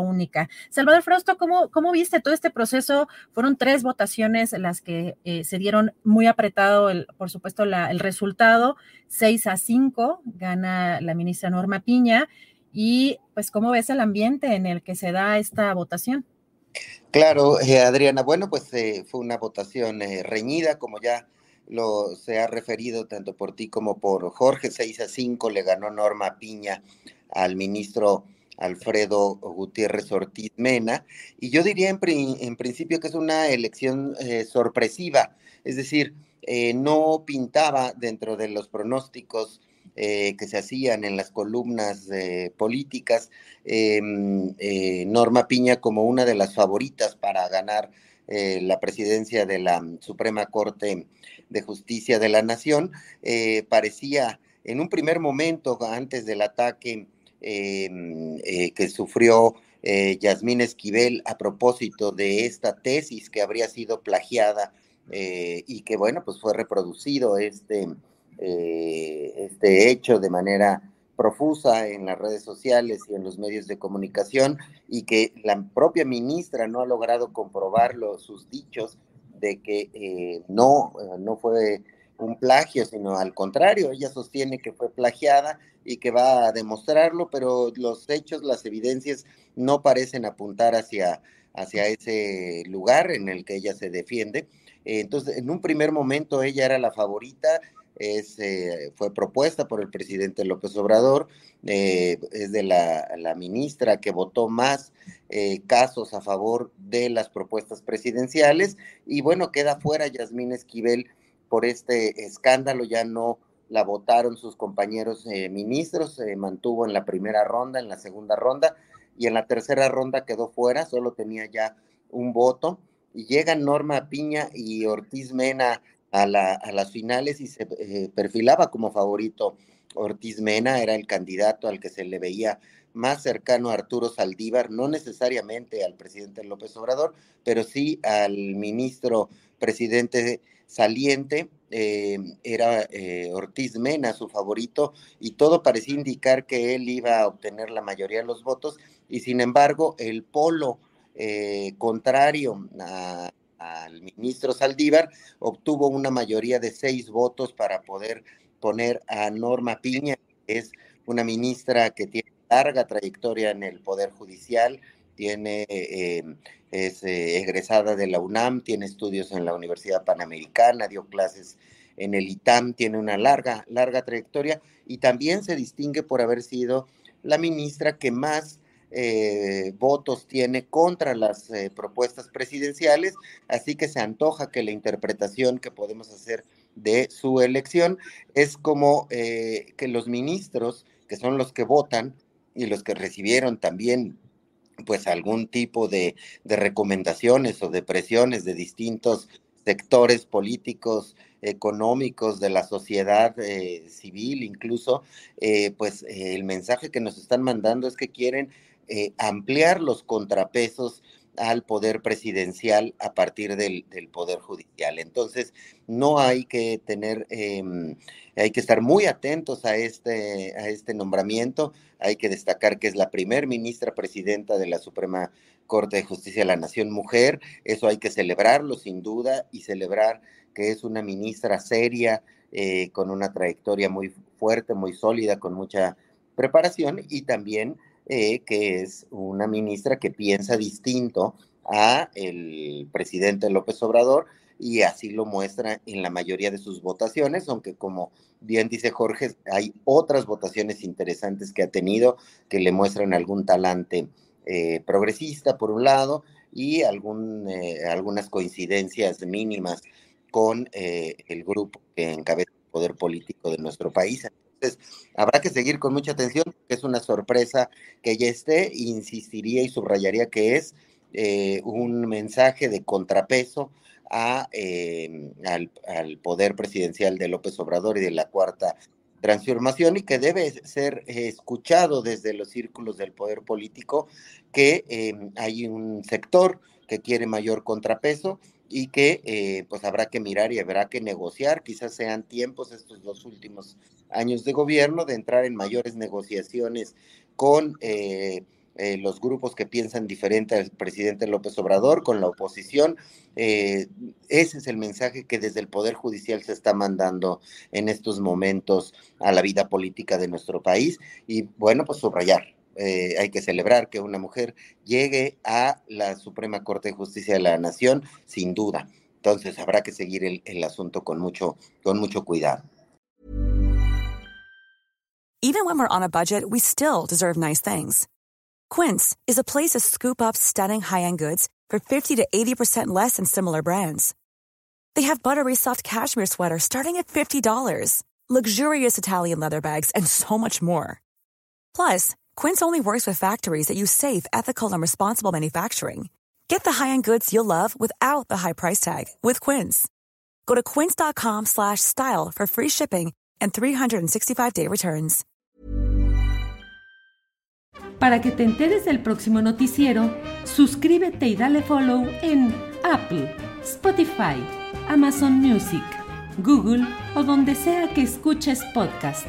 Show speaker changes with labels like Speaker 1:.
Speaker 1: Única. Salvador Frausto, ¿cómo, ¿cómo viste todo este proceso? Fueron tres votaciones las que eh, se dieron muy apretado, el, por supuesto, la, el resultado, 6 a 5, gana la ministra Norma Piña. Y pues, ¿cómo ves el ambiente en el que se da esta votación?
Speaker 2: Claro, eh, Adriana, bueno, pues eh, fue una votación reñida, como ya lo se ha referido tanto por ti como por Jorge, 6 a 5 le ganó Norma Piña al ministro Alfredo Gutiérrez Ortiz Mena, y yo diría en, en principio que es una elección eh, sorpresiva, es decir, eh, no pintaba dentro de los pronósticos eh, que se hacían en las columnas políticas Norma Piña como una de las favoritas para ganar la presidencia de la Suprema Corte de Justicia de la Nación. Parecía en un primer momento, antes del ataque eh, eh, que sufrió eh, Yasmín Esquivel a propósito de esta tesis que habría sido plagiada eh, y que, bueno, pues fue reproducido este, eh, este hecho de manera profusa en las redes sociales y en los medios de comunicación y que la propia ministra no ha logrado comprobarlo, sus dichos de que no, no fue un plagio, sino al contrario, ella sostiene que fue plagiada y que va a demostrarlo, pero los hechos, las evidencias no parecen apuntar hacia, hacia ese lugar en el que ella se defiende. Entonces, en un primer momento ella era la favorita, eh, fue propuesta por el presidente López Obrador, eh, es de la, la, ministra que votó más eh, casos a favor de las propuestas presidenciales y bueno, queda fuera Yasmín Esquivel por este escándalo, ya no la votaron sus compañeros eh, ministros, se mantuvo en la primera ronda, en la segunda ronda y en la tercera ronda quedó fuera, solo tenía ya un voto y llegan Norma Piña y Ortiz Mena a, la, a las finales y se eh, perfilaba como favorito Ortiz Mena, era el candidato al que se le veía más cercano a Arturo Saldívar, no necesariamente al presidente López Obrador, pero sí al ministro presidente saliente, eh, era eh, Ortiz Mena su favorito, y todo parecía indicar que él iba a obtener la mayoría de los votos, y sin embargo el polo eh, contrario al ministro Saldívar obtuvo una mayoría de seis votos para poder poner a Norma Piña, que es una ministra que tiene larga trayectoria en el Poder Judicial, tiene, eh, es eh, egresada de la UNAM, tiene estudios en la Universidad Panamericana, dio clases en el ITAM, tiene una larga, larga trayectoria y también se distingue por haber sido la ministra que más eh, votos tiene contra las propuestas presidenciales, así que se antoja que la interpretación que podemos hacer de su elección es como que los ministros, que son los que votan y los que recibieron también pues algún tipo de, de recomendaciones o de presiones de distintos sectores políticos, económicos, de la sociedad eh, civil incluso, eh, pues el mensaje que nos están mandando es que quieren eh, ampliar los contrapesos al poder presidencial a partir del, poder judicial. Entonces, no hay que tener, eh, hay que estar muy atentos a este, a este nombramiento. Hay que destacar que es la primer ministra presidenta de la Suprema Corte de Justicia de la Nación Mujer. Eso hay que celebrarlo sin duda y celebrar que es una ministra seria, eh, con una trayectoria muy fuerte, muy sólida, con mucha preparación y también eh, que es una ministra que piensa distinto a el presidente López Obrador y así lo muestra en la mayoría de sus votaciones, aunque como bien dice Jorge, hay otras votaciones interesantes que ha tenido que le muestran algún talante eh, progresista por un lado y algún, algunas coincidencias mínimas con eh, el grupo que encabeza el poder político de nuestro país. Entonces, habrá que seguir con mucha atención, que es una sorpresa que ya esté, insistiría y subrayaría que es eh, un mensaje de contrapeso a, eh, al, al, poder presidencial de López Obrador y de la cuarta transformación y que debe ser escuchado desde los círculos del poder político, que hay un sector que quiere mayor contrapeso y que eh, pues habrá que mirar y habrá que negociar, quizás sean tiempos estos dos últimos años de gobierno de entrar en mayores negociaciones con eh, eh, los grupos que piensan diferente al presidente López Obrador, con la oposición. ese es el mensaje que desde el Poder Judicial se está mandando en estos momentos a la vida política de nuestro país y bueno, pues subrayar eh, hay que celebrar que una mujer llegue a la Suprema Corte de Justicia de la Nación, sin duda. Entonces habrá que seguir el, asunto con mucho, con mucho cuidado.
Speaker 3: Even when we're on a budget, we still deserve nice things. Quince is a place to scoop up stunning high-end goods for 50 to 80% less than similar brands. They have buttery soft cashmere sweaters starting at $50, luxurious Italian leather bags, and so much more. Plus, Quince only works with factories that use safe, ethical, and responsible manufacturing. Get the high-end goods you'll love without the high price tag with Quince. Go to quince.com/style for free shipping and 365-day returns.
Speaker 4: Para que te enteres del próximo noticiero, suscríbete y dale follow en Apple, Spotify, Amazon Music, Google o donde sea que escuches podcast